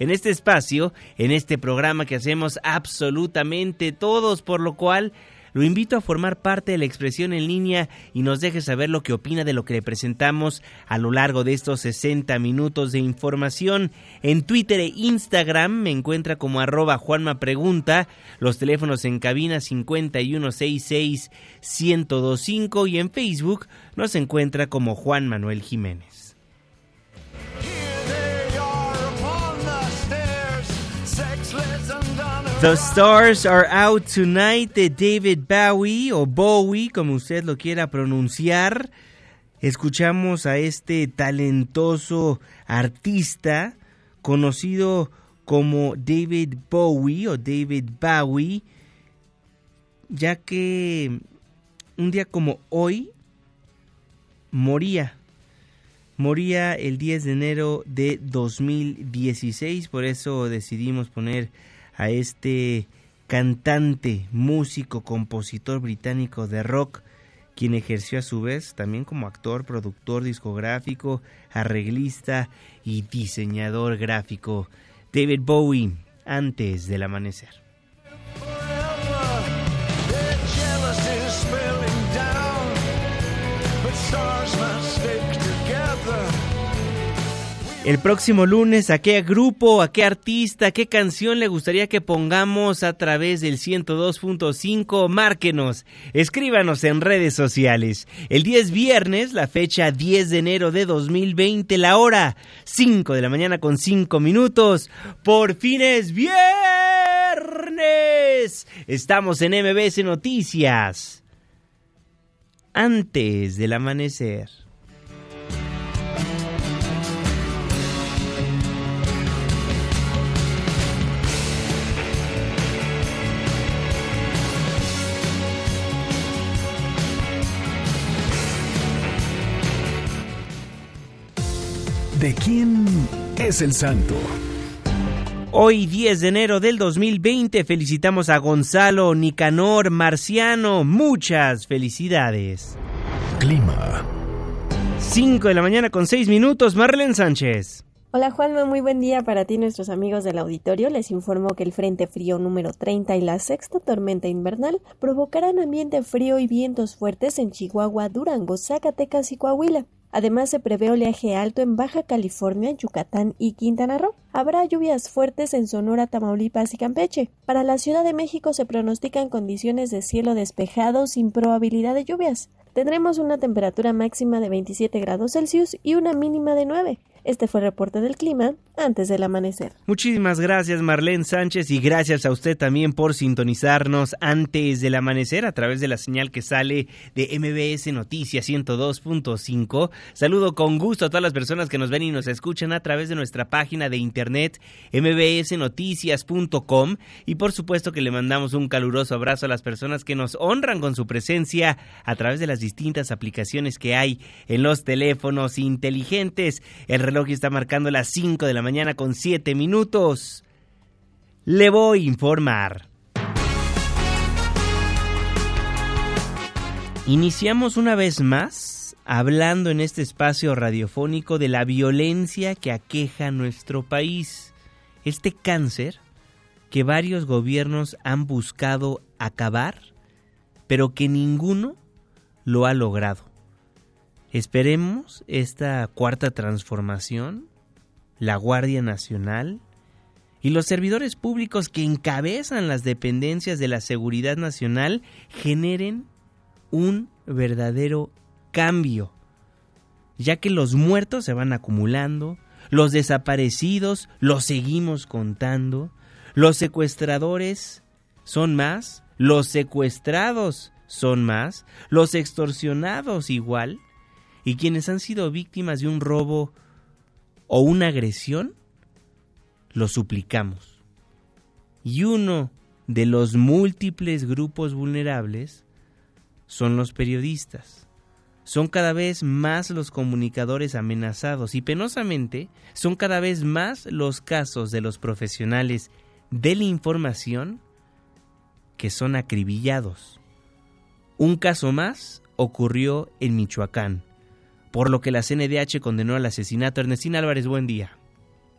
en este espacio, en este programa que hacemos absolutamente todos, por lo cual lo invito a formar parte de la expresión en línea y nos deje saber lo que opina de lo que le presentamos a lo largo de estos 60 minutos de información. En Twitter e Instagram me encuentra como arroba Juanma Pregunta, los teléfonos en cabina 5166 1025 y en Facebook nos encuentra como Juan Manuel Jiménez. The Stars Are Out Tonight de David Bowie o Bowie, como usted lo quiera pronunciar. Escuchamos a este talentoso artista conocido como David Bowie o David Bowie, ya que un día como hoy moría. Moría el 10 de enero de 2016, por eso decidimos poner a este cantante, músico, compositor británico de rock, quien ejerció a su vez también como actor, productor discográfico, arreglista y diseñador gráfico. David Bowie, antes del amanecer. El próximo lunes, ¿a qué grupo, a qué artista, a qué canción le gustaría que pongamos a través del 102.5? Márquenos, escríbanos en redes sociales. El 10 viernes, la fecha 10 de enero de 2020, la hora 5 de la mañana con 5 minutos. Por fines viernes. Estamos en MBS Noticias. Antes del amanecer. ¿De quién es el santo? Hoy 10 de enero del 2020 felicitamos a Gonzalo Nicanor Marciano. Muchas felicidades. Clima. 5 de la mañana con 6 minutos. Marlene Sánchez. Hola Juanma, muy buen día para ti nuestros amigos del auditorio. Les informo que el Frente Frío número 30 y la sexta tormenta invernal provocarán ambiente frío y vientos fuertes en Chihuahua, Durango, Zacatecas y Coahuila. Además, se prevé oleaje alto en Baja California, Yucatán y Quintana Roo. Habrá lluvias fuertes en Sonora, Tamaulipas y Campeche. Para la Ciudad de México se pronostican condiciones de cielo despejado sin probabilidad de lluvias. Tendremos una temperatura máxima de 27 grados Celsius y una mínima de 9. Este fue el reporte del clima antes del amanecer. Muchísimas gracias Marlene Sánchez y gracias a usted también por sintonizarnos antes del amanecer a través de la señal que sale de MBS Noticias 102.5. Saludo con gusto a todas las personas que nos ven y nos escuchan a través de nuestra página de internet mbsnoticias.com y por supuesto que le mandamos un caluroso abrazo a las personas que nos honran con su presencia a través de las distintas aplicaciones que hay en los teléfonos inteligentes. El reloj está marcando las 5 de la mañana con 7 minutos. Le voy a informar. Iniciamos una vez más hablando en este espacio radiofónico de la violencia que aqueja nuestro país. Este cáncer que varios gobiernos han buscado acabar, pero que ninguno lo ha logrado. Esperemos esta cuarta transformación, la Guardia Nacional y los servidores públicos que encabezan las dependencias de la seguridad nacional generen un verdadero cambio, ya que los muertos se van acumulando, los desaparecidos los seguimos contando, los secuestradores son más, los secuestrados son más, los extorsionados igual, y quienes han sido víctimas de un robo o una agresión, lo suplicamos. Y uno de los múltiples grupos vulnerables son los periodistas. Son cada vez más los comunicadores amenazados y penosamente son cada vez más los casos de los profesionales de la información que son acribillados un caso más ocurrió en Michoacán, por lo que la CNDH condenó al asesinato. Ernestina Álvarez, buen día.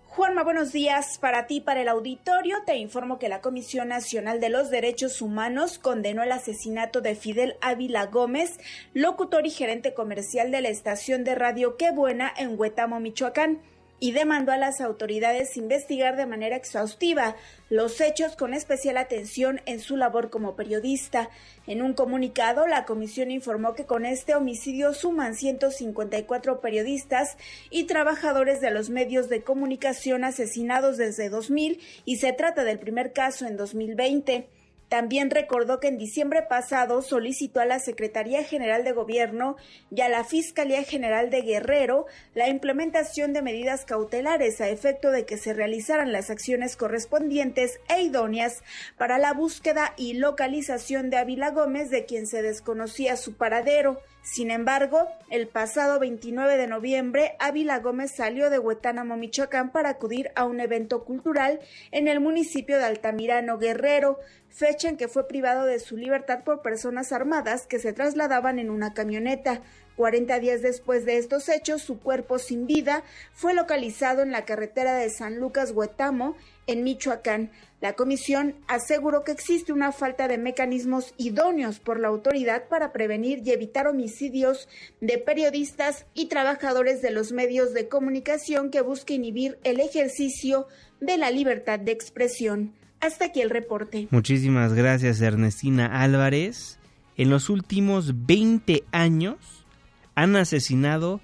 Juanma, buenos días. Para ti, para el auditorio, te informo que la Comisión Nacional de los Derechos Humanos condenó el asesinato de Fidel Ávila Gómez, locutor y gerente comercial de la estación de radio Qué Buena en Huetamo, Michoacán y demandó a las autoridades investigar de manera exhaustiva los hechos con especial atención en su labor como periodista. En un comunicado, la comisión informó que con este homicidio suman 154 periodistas y trabajadores de los medios de comunicación asesinados desde 2000 y se trata del primer caso en 2020. También recordó que en diciembre pasado solicitó a la Secretaría General de Gobierno y a la Fiscalía General de Guerrero la implementación de medidas cautelares a efecto de que se realizaran las acciones correspondientes e idóneas para la búsqueda y localización de Ávila Gómez, de quien se desconocía su paradero. Sin embargo, el pasado 29 de noviembre, Ávila Gómez salió de Huetánamo, Michoacán, para acudir a un evento cultural en el municipio de Altamirano, Guerrero, fecha en que fue privado de su libertad por personas armadas que se trasladaban en una camioneta. Cuarenta días después de estos hechos, su cuerpo sin vida fue localizado en la carretera de San Lucas Huetamo, en Michoacán. La comisión aseguró que existe una falta de mecanismos idóneos por la autoridad para prevenir y evitar homicidios de periodistas y trabajadores de los medios de comunicación que busque inhibir el ejercicio de la libertad de expresión. Hasta aquí el reporte. Muchísimas gracias Ernestina Álvarez. En los últimos 20 años han asesinado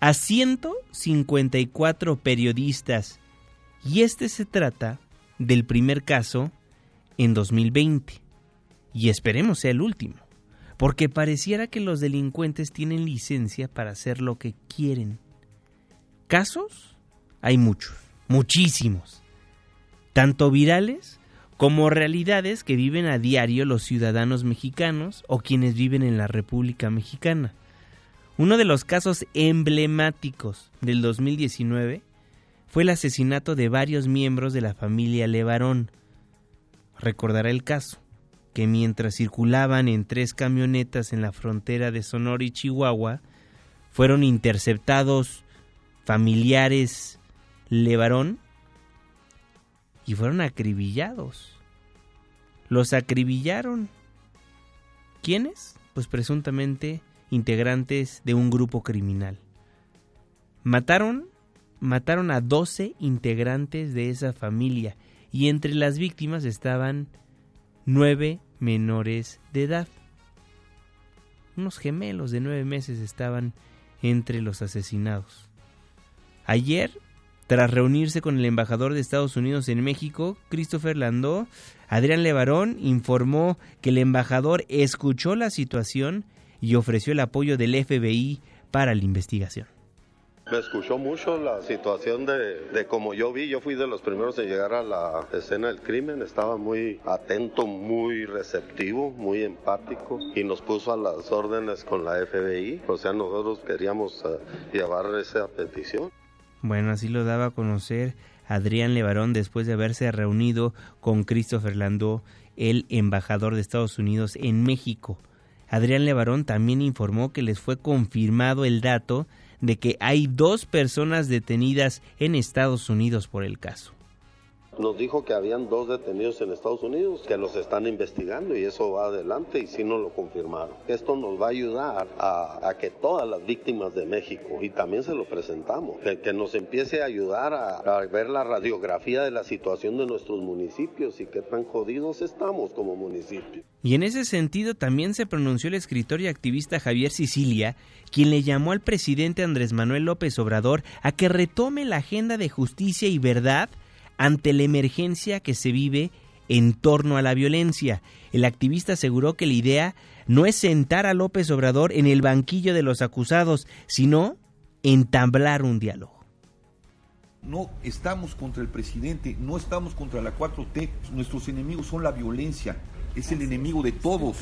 a 154 periodistas y este se trata del primer caso en 2020. Y esperemos sea el último, porque pareciera que los delincuentes tienen licencia para hacer lo que quieren. Casos hay muchos, muchísimos, tanto virales como realidades que viven a diario los ciudadanos mexicanos o quienes viven en la República Mexicana. Uno de los casos emblemáticos del 2019 fue el asesinato de varios miembros de la familia Levarón. Recordará el caso, que mientras circulaban en tres camionetas en la frontera de Sonora y Chihuahua, fueron interceptados familiares Levarón y fueron acribillados. Los acribillaron. ¿Quiénes? Pues presuntamente integrantes de un grupo criminal. Mataron mataron a 12 integrantes de esa familia y entre las víctimas estaban nueve menores de edad. Unos gemelos de nueve meses estaban entre los asesinados. Ayer, tras reunirse con el embajador de Estados Unidos en México, Christopher Landó, Adrián Levarón informó que el embajador escuchó la situación y ofreció el apoyo del FBI para la investigación. Me escuchó mucho la situación de, de, como yo vi, yo fui de los primeros en llegar a la escena del crimen, estaba muy atento, muy receptivo, muy empático y nos puso a las órdenes con la FBI, o sea, nosotros queríamos uh, llevar esa petición. Bueno, así lo daba a conocer Adrián Levarón después de haberse reunido con Christopher Landó, el embajador de Estados Unidos en México. Adrián Levarón también informó que les fue confirmado el dato de que hay dos personas detenidas en Estados Unidos por el caso. Nos dijo que habían dos detenidos en Estados Unidos que los están investigando y eso va adelante y sí nos lo confirmaron. Esto nos va a ayudar a, que todas las víctimas de México, y también se lo presentamos, que, que nos empiece a ayudar a, ver la radiografía de la situación de nuestros municipios y qué tan jodidos estamos como municipio. Y en ese sentido también se pronunció el escritor y activista Javier Sicilia, quien le llamó al presidente Andrés Manuel López Obrador a que retome la agenda de justicia y verdad ante la emergencia que se vive en torno a la violencia. El activista aseguró que la idea no es sentar a López Obrador en el banquillo de los acusados, sino entablar un diálogo. No estamos contra el presidente, no estamos contra la 4T, nuestros enemigos son la violencia, es el enemigo de todos.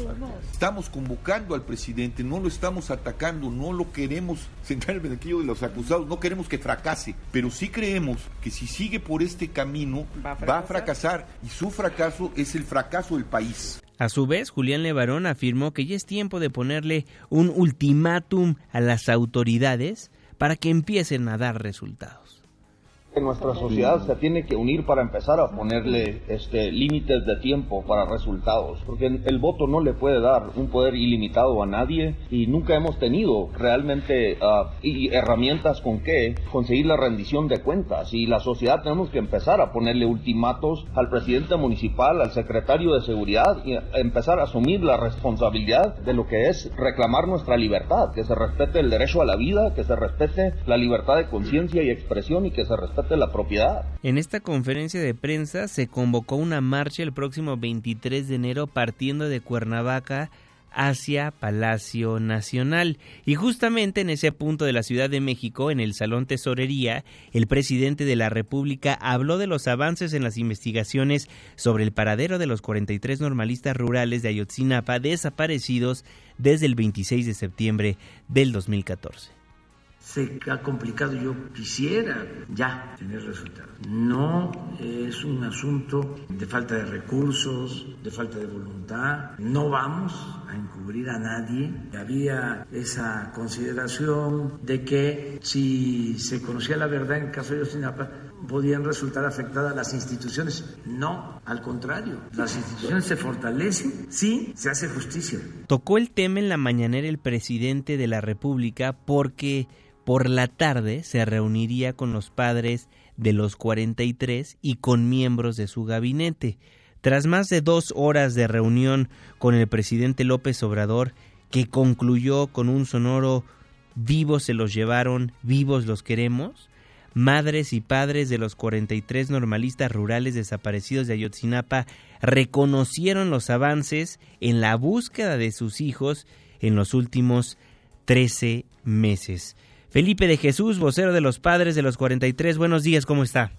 Estamos convocando al presidente, no lo estamos atacando, no lo queremos sentar en el banquillo de los acusados, no queremos que fracase, pero sí creemos que si sigue por este camino va a, va a fracasar y su fracaso es el fracaso del país. A su vez, Julián Levarón afirmó que ya es tiempo de ponerle un ultimátum a las autoridades para que empiecen a dar resultados nuestra sociedad se tiene que unir para empezar a ponerle este, límites de tiempo para resultados, porque el voto no le puede dar un poder ilimitado a nadie y nunca hemos tenido realmente uh, y herramientas con que conseguir la rendición de cuentas. Y la sociedad tenemos que empezar a ponerle ultimatos al presidente municipal, al secretario de seguridad y empezar a asumir la responsabilidad de lo que es reclamar nuestra libertad, que se respete el derecho a la vida, que se respete la libertad de conciencia y expresión y que se respete de la propiedad. En esta conferencia de prensa se convocó una marcha el próximo 23 de enero partiendo de Cuernavaca hacia Palacio Nacional. Y justamente en ese punto de la Ciudad de México, en el Salón Tesorería, el presidente de la República habló de los avances en las investigaciones sobre el paradero de los 43 normalistas rurales de Ayotzinapa desaparecidos desde el 26 de septiembre del 2014 se ha complicado. Yo quisiera ya tener resultados. No es un asunto de falta de recursos, de falta de voluntad. No vamos a encubrir a nadie. Había esa consideración de que si se conocía la verdad en caso de Yosinapa, podían resultar afectadas las instituciones. No, al contrario, las instituciones se fortalecen si se hace justicia. Tocó el tema en la mañanera el presidente de la República porque por la tarde se reuniría con los padres de los 43 y con miembros de su gabinete. Tras más de dos horas de reunión con el presidente López Obrador, que concluyó con un sonoro vivos se los llevaron, vivos los queremos, madres y padres de los 43 normalistas rurales desaparecidos de Ayotzinapa reconocieron los avances en la búsqueda de sus hijos en los últimos 13 meses. Felipe de Jesús, vocero de los padres de los 43, buenos días, ¿cómo está?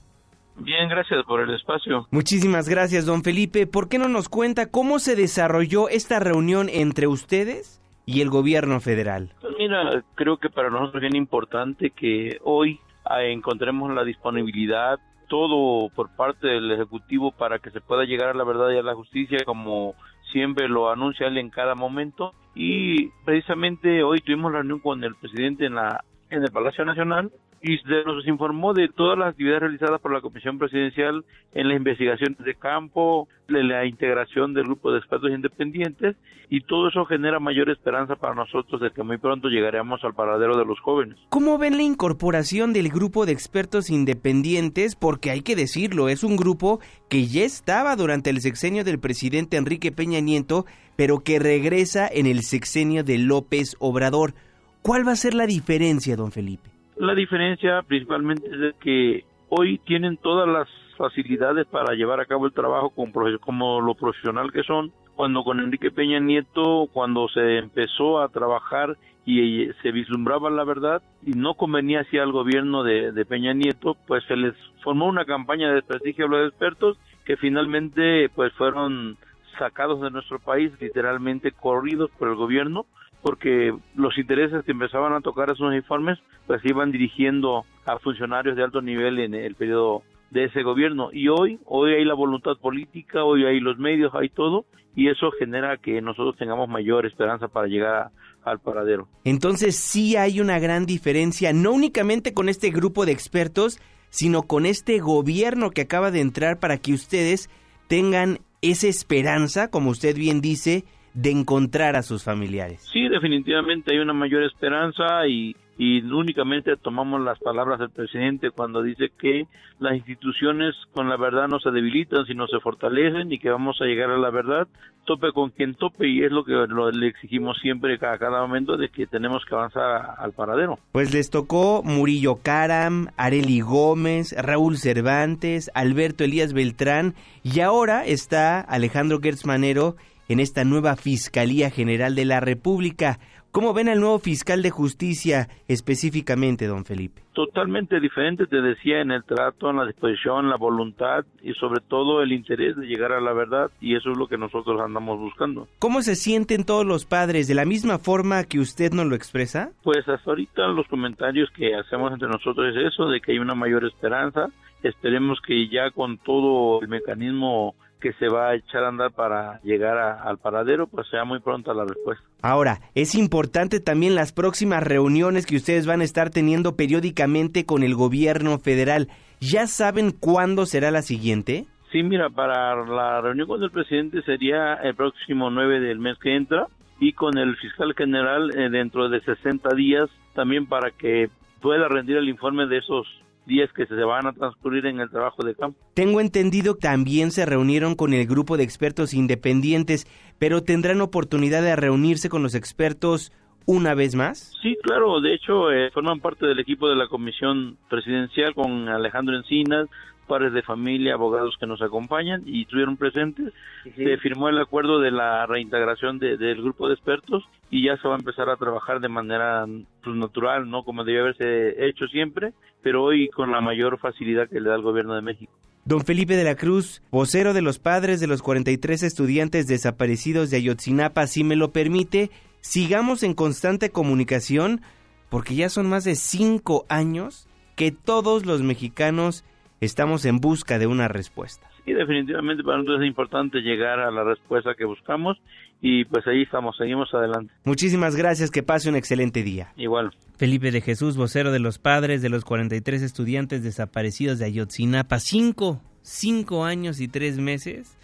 Bien, gracias por el espacio. Muchísimas gracias, don Felipe. ¿Por qué no nos cuenta cómo se desarrolló esta reunión entre ustedes y el gobierno federal? Pues mira, creo que para nosotros es bien importante que hoy ah, encontremos la disponibilidad, todo por parte del Ejecutivo para que se pueda llegar a la verdad y a la justicia como siempre lo anuncia él en cada momento. Y precisamente hoy tuvimos la reunión con el presidente en la en el Palacio Nacional y nos informó de todas las actividades realizadas por la Comisión Presidencial en las investigaciones de campo, de la integración del grupo de expertos independientes y todo eso genera mayor esperanza para nosotros de que muy pronto llegaremos al paradero de los jóvenes. ¿Cómo ven la incorporación del grupo de expertos independientes? Porque hay que decirlo, es un grupo que ya estaba durante el sexenio del presidente Enrique Peña Nieto, pero que regresa en el sexenio de López Obrador. ¿Cuál va a ser la diferencia, don Felipe? La diferencia principalmente es que hoy tienen todas las facilidades para llevar a cabo el trabajo como, como lo profesional que son, cuando con Enrique Peña Nieto, cuando se empezó a trabajar y se vislumbraba la verdad y no convenía hacia el gobierno de, de, Peña Nieto, pues se les formó una campaña de desprestigio a los expertos que finalmente pues fueron sacados de nuestro país, literalmente corridos por el gobierno, porque los intereses que empezaban a tocar esos informes pues iban dirigiendo a funcionarios de alto nivel en el periodo de ese gobierno. Y hoy hoy hay la voluntad política hoy hay los medios hay todo y eso genera que nosotros tengamos mayor esperanza para llegar al paradero. Entonces sí hay una gran diferencia no únicamente con este grupo de expertos sino con este gobierno que acaba de entrar para que ustedes tengan esa esperanza como usted bien dice de encontrar a sus familiares sí definitivamente hay una mayor esperanza y y únicamente tomamos las palabras del presidente cuando dice que las instituciones con la verdad no se debilitan sino se fortalecen y que vamos a llegar a la verdad tope con quien tope y es lo que le exigimos siempre a cada momento de que tenemos que avanzar al paradero. Pues les tocó Murillo Caram, Areli Gómez, Raúl Cervantes, Alberto Elías Beltrán y ahora está Alejandro Gertz Manero en esta nueva Fiscalía General de la República. ¿Cómo ven al nuevo fiscal de justicia específicamente, don Felipe? Totalmente diferente, te decía, en el trato, en la disposición, la voluntad y sobre todo el interés de llegar a la verdad y eso es lo que nosotros andamos buscando. ¿Cómo se sienten todos los padres? ¿De la misma forma que usted nos lo expresa? Pues hasta ahorita los comentarios que hacemos entre nosotros es eso, de que hay una mayor esperanza. Esperemos que ya con todo el mecanismo que se va a echar a andar para llegar al paradero, pues sea muy pronta la respuesta. Ahora, es importante también las próximas reuniones que ustedes van a estar teniendo periódicamente con el gobierno federal. ¿Ya saben cuándo será la siguiente? Sí, mira, para la reunión con el presidente sería el próximo 9 del mes que entra y con el fiscal general eh, dentro de 60 días también para que pueda rendir el informe de esos días que se van a transcurrir en el trabajo de campo. Tengo entendido que también se reunieron con el grupo de expertos independientes, pero tendrán oportunidad de reunirse con los expertos una vez más? Sí, claro, de hecho eh, forman parte del equipo de la comisión presidencial con Alejandro Encinas, padres de familia, abogados que nos acompañan y estuvieron presentes. Se firmó el acuerdo de la reintegración del grupo de expertos y ya se va a empezar a trabajar de manera pues, natural, no como debía haberse hecho siempre, pero hoy con la mayor facilidad que le da el gobierno de México. Don Felipe de la Cruz, vocero de los padres de los 43 estudiantes desaparecidos de Ayotzinapa, si me lo permite, sigamos en constante comunicación porque ya son más de cinco años que todos los mexicanos estamos en busca de una respuesta. Y definitivamente para nosotros es importante llegar a la respuesta que buscamos y pues ahí estamos, seguimos adelante. Muchísimas gracias, que pase un excelente día. Igual. Felipe de Jesús, vocero de los padres de los 43 estudiantes desaparecidos de Ayotzinapa, cinco, cinco años y tres meses,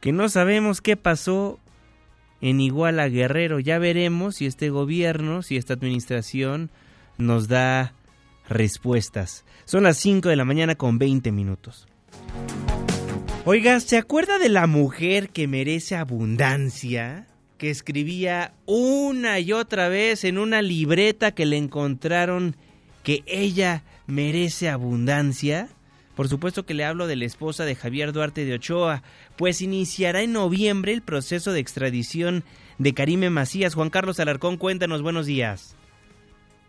que no sabemos qué pasó en Iguala Guerrero. Ya veremos si este gobierno, si esta administración nos da respuestas. Son las 5 de la mañana con 20 minutos. Oiga, ¿se acuerda de la mujer que merece abundancia? Que escribía una y otra vez en una libreta que le encontraron que ella merece abundancia. Por supuesto que le hablo de la esposa de Javier Duarte de Ochoa, pues iniciará en noviembre el proceso de extradición de Karime Macías. Juan Carlos Alarcón, cuéntanos, buenos días.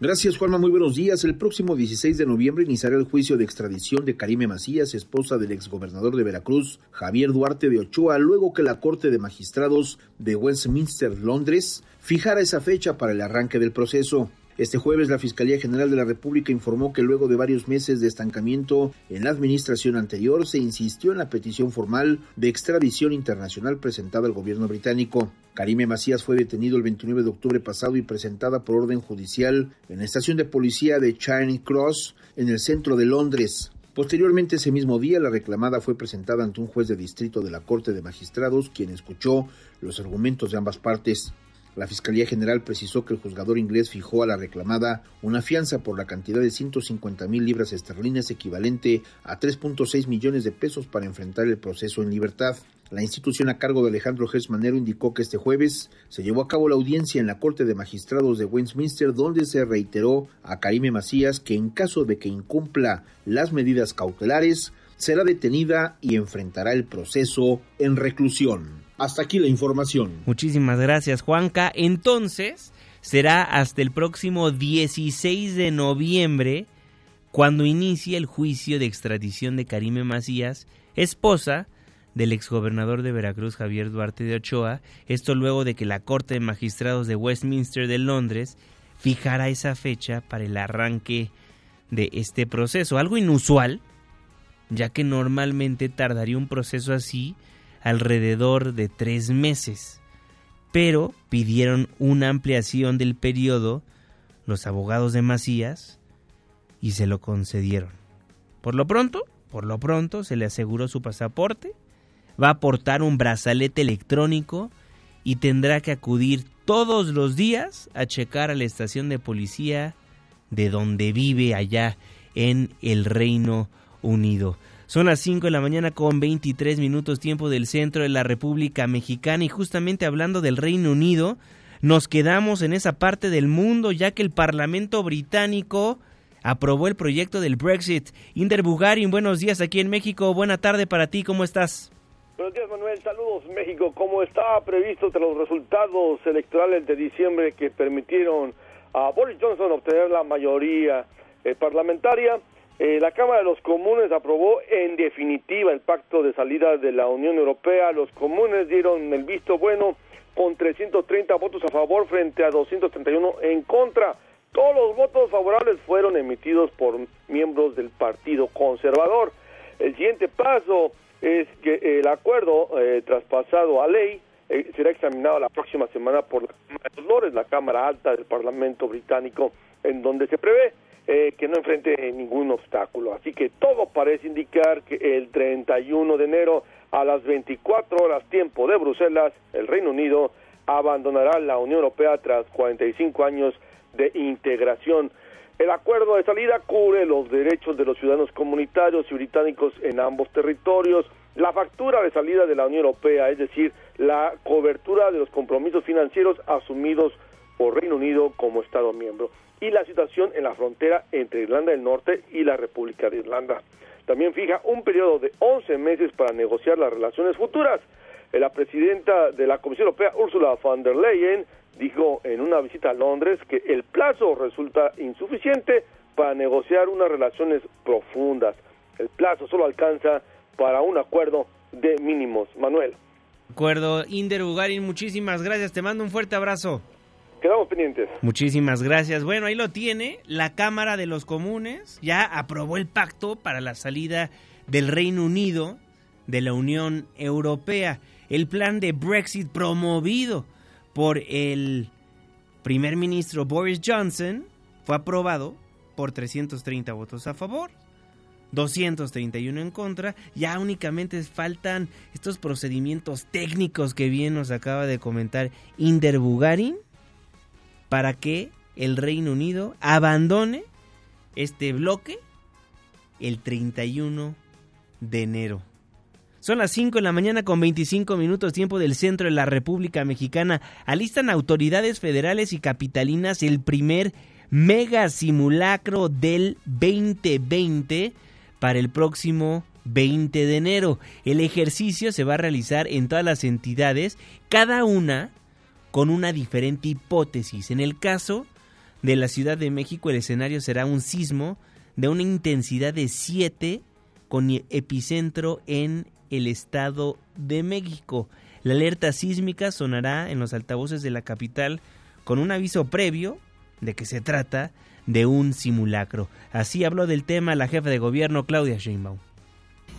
Gracias, Juanma. Muy buenos días. El próximo 16 de noviembre iniciará el juicio de extradición de Karime Macías, esposa del exgobernador de Veracruz, Javier Duarte de Ochoa, luego que la Corte de Magistrados de Westminster, Londres, fijara esa fecha para el arranque del proceso. Este jueves la Fiscalía General de la República informó que luego de varios meses de estancamiento en la administración anterior se insistió en la petición formal de extradición internacional presentada al gobierno británico. Karime Macías fue detenido el 29 de octubre pasado y presentada por orden judicial en la estación de policía de Charing Cross en el centro de Londres. Posteriormente ese mismo día la reclamada fue presentada ante un juez de distrito de la Corte de Magistrados quien escuchó los argumentos de ambas partes. La Fiscalía General precisó que el juzgador inglés fijó a la reclamada una fianza por la cantidad de 150 mil libras esterlinas equivalente a 3.6 millones de pesos para enfrentar el proceso en libertad. La institución a cargo de Alejandro Gersmanero indicó que este jueves se llevó a cabo la audiencia en la Corte de Magistrados de Westminster donde se reiteró a Karime Macías que en caso de que incumpla las medidas cautelares será detenida y enfrentará el proceso en reclusión. Hasta aquí la información. Muchísimas gracias Juanca. Entonces será hasta el próximo 16 de noviembre cuando inicie el juicio de extradición de Karime Macías, esposa del exgobernador de Veracruz Javier Duarte de Ochoa, esto luego de que la Corte de Magistrados de Westminster de Londres fijara esa fecha para el arranque de este proceso, algo inusual, ya que normalmente tardaría un proceso así alrededor de tres meses, pero pidieron una ampliación del periodo los abogados de Macías y se lo concedieron. Por lo pronto, por lo pronto se le aseguró su pasaporte, va a portar un brazalete electrónico y tendrá que acudir todos los días a checar a la estación de policía de donde vive allá en el Reino Unido. Son las 5 de la mañana con 23 minutos tiempo del centro de la República Mexicana y justamente hablando del Reino Unido, nos quedamos en esa parte del mundo ya que el Parlamento británico aprobó el proyecto del Brexit. Inder Bugarin, buenos días aquí en México. Buena tarde para ti, ¿cómo estás? Buenos días, Manuel. Saludos, México. Como estaba previsto tras los resultados electorales de diciembre que permitieron a Boris Johnson obtener la mayoría eh, parlamentaria, eh, la Cámara de los Comunes aprobó en definitiva el pacto de salida de la Unión Europea. Los comunes dieron el visto bueno con 330 votos a favor frente a 231 en contra. Todos los votos favorables fueron emitidos por miembros del Partido Conservador. El siguiente paso es que el acuerdo eh, traspasado a ley eh, será examinado la próxima semana por la Cámara de Lores, la Cámara Alta del Parlamento Británico, en donde se prevé eh, que no enfrente ningún obstáculo. Así que todo parece indicar que el 31 de enero a las 24 horas tiempo de Bruselas, el Reino Unido abandonará la Unión Europea tras 45 años de integración. El acuerdo de salida cubre los derechos de los ciudadanos comunitarios y británicos en ambos territorios, la factura de salida de la Unión Europea, es decir, la cobertura de los compromisos financieros asumidos por Reino Unido como Estado miembro y la situación en la frontera entre Irlanda del Norte y la República de Irlanda. También fija un periodo de 11 meses para negociar las relaciones futuras. La presidenta de la Comisión Europea, Ursula von der Leyen, dijo en una visita a Londres que el plazo resulta insuficiente para negociar unas relaciones profundas. El plazo solo alcanza para un acuerdo de mínimos. Manuel. Acuerdo, Inder Ugarin, muchísimas gracias. Te mando un fuerte abrazo. Quedamos pendientes. Muchísimas gracias. Bueno, ahí lo tiene. La Cámara de los Comunes ya aprobó el pacto para la salida del Reino Unido de la Unión Europea. El plan de Brexit promovido por el primer ministro Boris Johnson fue aprobado por 330 votos a favor, 231 en contra. Ya únicamente faltan estos procedimientos técnicos que bien nos acaba de comentar Inder Bugarin para que el Reino Unido abandone este bloque el 31 de enero. Son las 5 de la mañana con 25 minutos tiempo del centro de la República Mexicana. Alistan autoridades federales y capitalinas el primer mega simulacro del 2020 para el próximo 20 de enero. El ejercicio se va a realizar en todas las entidades, cada una con una diferente hipótesis. En el caso de la Ciudad de México, el escenario será un sismo de una intensidad de 7 con epicentro en el Estado de México. La alerta sísmica sonará en los altavoces de la capital con un aviso previo de que se trata de un simulacro. Así habló del tema la jefa de gobierno Claudia Sheinbaum.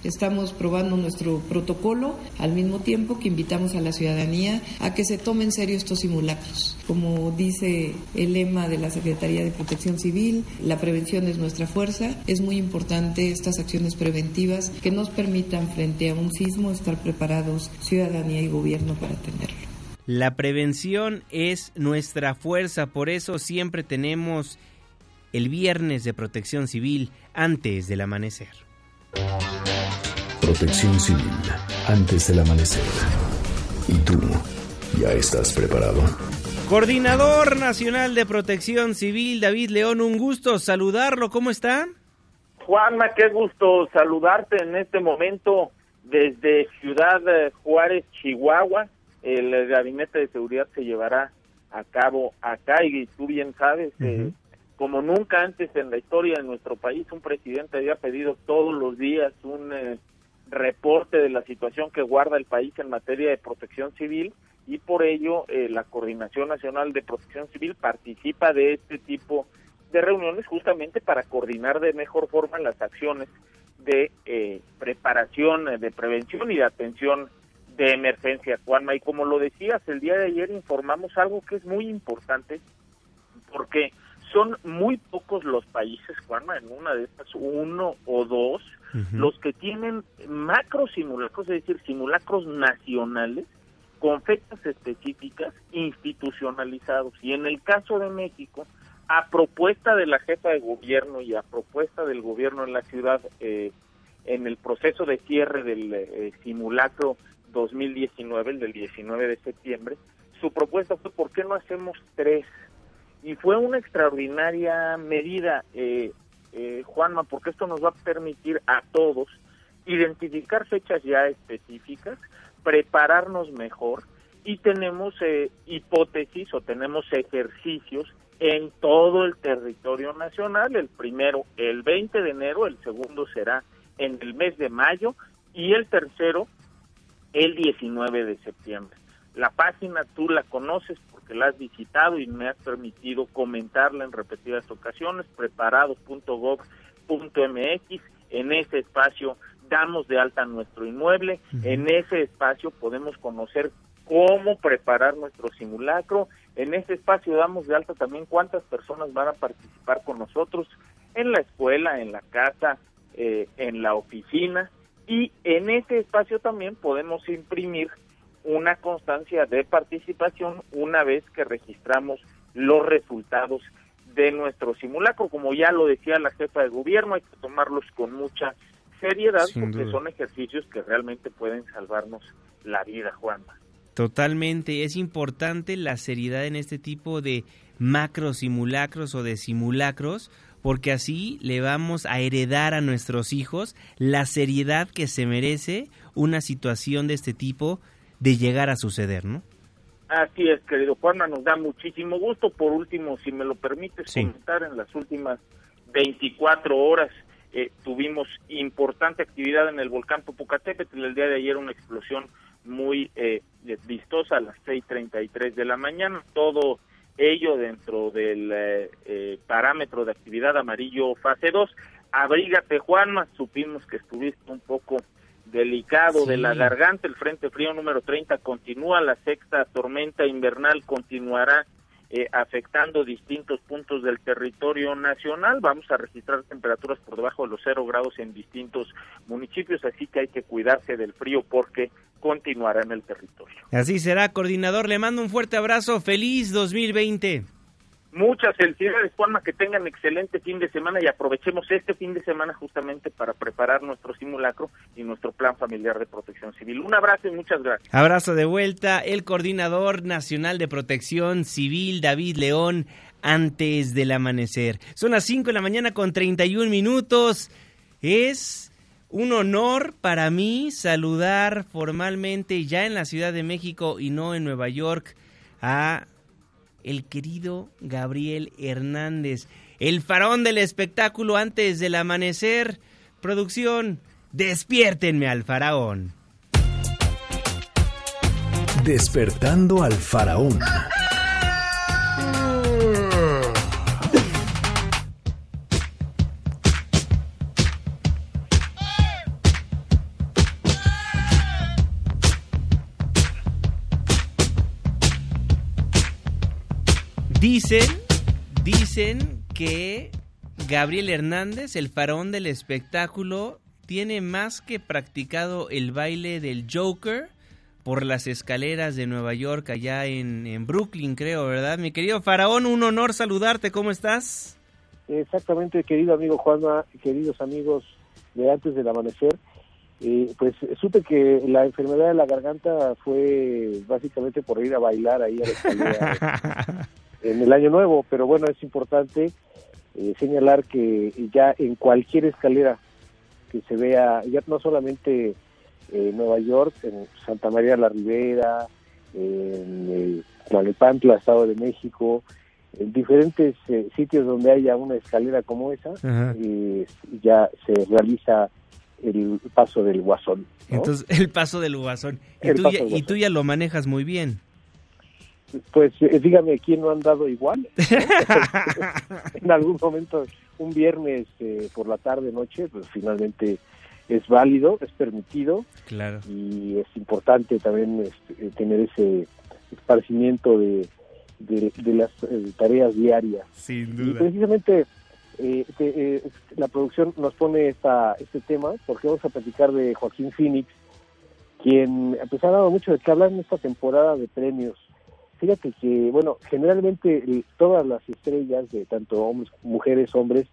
Estamos probando nuestro protocolo al mismo tiempo que invitamos a la ciudadanía a que se tomen en serio estos simulacros. Como dice el lema de la Secretaría de Protección Civil, la prevención es nuestra fuerza. Es muy importante estas acciones preventivas que nos permitan frente a un sismo estar preparados ciudadanía y gobierno para atenderlo. La prevención es nuestra fuerza, por eso siempre tenemos el viernes de protección civil antes del amanecer. Protección civil antes del amanecer. ¿Y tú ya estás preparado? Coordinador Nacional de Protección Civil, David León, un gusto saludarlo. ¿Cómo está? Juanma, qué gusto saludarte en este momento desde Ciudad Juárez, Chihuahua. El gabinete de seguridad se llevará a cabo acá y tú bien sabes, eh, como nunca antes en la historia de nuestro país, un presidente había pedido todos los días un eh, reporte de la situación que guarda el país en materia de protección civil y por ello eh, la Coordinación Nacional de Protección Civil participa de este tipo de reuniones justamente para coordinar de mejor forma las acciones de eh, preparación, de prevención y de atención de emergencia, Juanma. Y como lo decías, el día de ayer informamos algo que es muy importante porque son muy pocos los países, Juanma, en una de estas, uno o dos, los que tienen macro simulacros, es decir, simulacros nacionales con fechas específicas institucionalizados. Y en el caso de México, a propuesta de la jefa de gobierno y a propuesta del gobierno en la ciudad, eh, en el proceso de cierre del eh, simulacro 2019, el del 19 de septiembre, su propuesta fue, ¿por qué no hacemos tres? Y fue una extraordinaria medida, eh, eh, Juanma, porque esto nos va a permitir a todos identificar fechas ya específicas, prepararnos mejor y tenemos eh, hipótesis o tenemos ejercicios en todo el territorio nacional. El primero, el 20 de enero, el segundo será en el mes de mayo y el tercero, el 19 de septiembre. La página tú la conoces porque la has visitado y me has permitido comentarla en repetidas ocasiones, preparados.gov.mx. En ese espacio damos de alta nuestro inmueble, en ese espacio podemos conocer cómo preparar nuestro simulacro, en ese espacio damos de alta también cuántas personas van a participar con nosotros en la escuela, en la casa, eh, en la oficina y en ese espacio también podemos imprimir una constancia de participación una vez que registramos los resultados de nuestro simulacro. Como ya lo decía la jefa de gobierno, hay que tomarlos con mucha seriedad porque son ejercicios que realmente pueden salvarnos la vida, Juanma. Totalmente, es importante la seriedad en este tipo de macro simulacros o de simulacros porque así le vamos a heredar a nuestros hijos la seriedad que se merece una situación de este tipo de llegar a suceder, ¿no? Así es, querido Juanma, nos da muchísimo gusto. Por último, si me lo permites comentar, en las últimas 24 horas eh, tuvimos importante actividad en el volcán Popocatépetl. El día de ayer una explosión muy eh, vistosa a las 6.33 de la mañana. Todo ello dentro del eh, eh, parámetro de actividad amarillo fase 2. Abrígate, Juanma. Supimos que estuviste un poco delicado de la garganta. El Frente Frío número 30 continúa, la sexta tormenta invernal continuará eh, afectando distintos puntos del territorio nacional. Vamos a registrar temperaturas por debajo de los cero grados en distintos municipios, así que hay que cuidarse del frío porque continuará en el territorio. Así será, coordinador. Le mando un fuerte abrazo. Feliz 2020. Muchas felicidades, Juanma, que tengan excelente fin de semana y aprovechemos este fin de semana justamente para preparar nuestro simulacro y nuestro plan familiar de protección civil. Un abrazo y muchas gracias. Abrazo de vuelta, el coordinador nacional de protección civil, David León, antes del amanecer. Son las 5 de la mañana con 31 minutos. Es un honor para mí saludar formalmente ya en la Ciudad de México y no en Nueva York a el querido Gabriel Hernández, el farón del espectáculo antes del amanecer. Producción, despiértenme al faraón. Despertando al faraón. Dicen, dicen que Gabriel Hernández, el farón del espectáculo, tiene más que practicado el baile del Joker por las escaleras de Nueva York, allá en, en Brooklyn, creo, ¿verdad? Mi querido Faraón, un honor saludarte, ¿cómo estás? Exactamente, querido amigo Juanma, queridos amigos de antes del amanecer, eh, pues supe que la enfermedad de la garganta fue básicamente por ir a bailar ahí a la escalera en el año nuevo, pero bueno, es importante eh, señalar que ya en cualquier escalera que se vea, ya no solamente en Nueva York, en Santa María la Ribera, en Tlalnepantla, Estado de México, en diferentes eh, sitios donde haya una escalera como esa, y ya se realiza el paso del guasón. Entonces, el paso del guasón. ¿Y, tú, ya, y tú ya lo manejas muy bien. Pues eh, dígame quién no ha andado igual. en algún momento, un viernes eh, por la tarde, noche, pues finalmente es válido, es permitido. Claro. Y es importante también este, tener ese esparcimiento de, de, las eh, tareas diarias. Sin duda. Y precisamente eh, la producción nos pone esta, este tema porque vamos a platicar de Joaquín Phoenix, quien pues, ha dado mucho de qué hablar en esta temporada de premios. Fíjate que, bueno, generalmente todas las estrellas de tanto hombres, mujeres, hombres,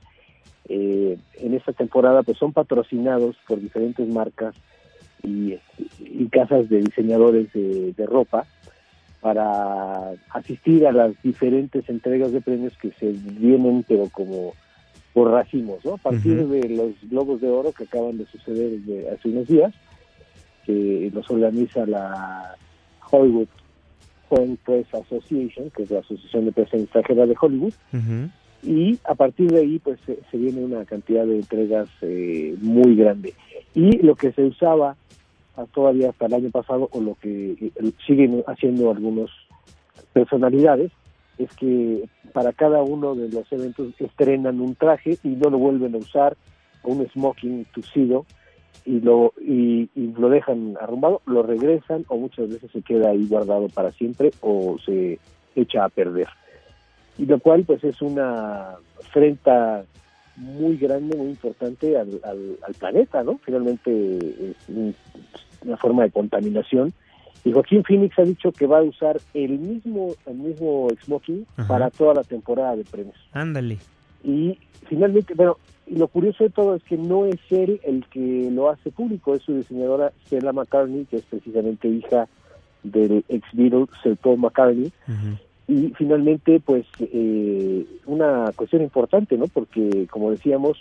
eh, en esta temporada pues son patrocinados por diferentes marcas y, casas de diseñadores de, ropa para asistir a las diferentes entregas de premios que se vienen pero como por racimos, ¿no? A partir de los Globos de Oro que acaban de suceder hace unos días, que los organiza la Hollywood Foreign Press Association, que es la Asociación de Prensa Extranjera de Hollywood, y a partir de ahí pues se, viene una cantidad de entregas eh, muy grande. Y lo que se usaba todavía hasta el año pasado, o lo que eh, siguen haciendo algunas personalidades, es que para cada uno de los eventos estrenan un traje y no lo vuelven a usar, un smoking tuxido, y lo y, lo dejan arrumbado, lo regresan o muchas veces se queda ahí guardado para siempre o se echa a perder. Y lo cual pues es una afrenta muy grande, muy importante al, al, planeta, ¿no? Finalmente es una forma de contaminación. Y Joaquín Phoenix ha dicho que va a usar el mismo el mismo smoking para toda la temporada de premios. Ándale. Y finalmente, bueno, y lo curioso de todo es que no es él el que lo hace público, es su diseñadora Stella McCartney, que es precisamente hija del ex Beatle Sir Paul McCartney. Y finalmente, pues, eh, una cuestión importante, ¿no? Porque, como decíamos,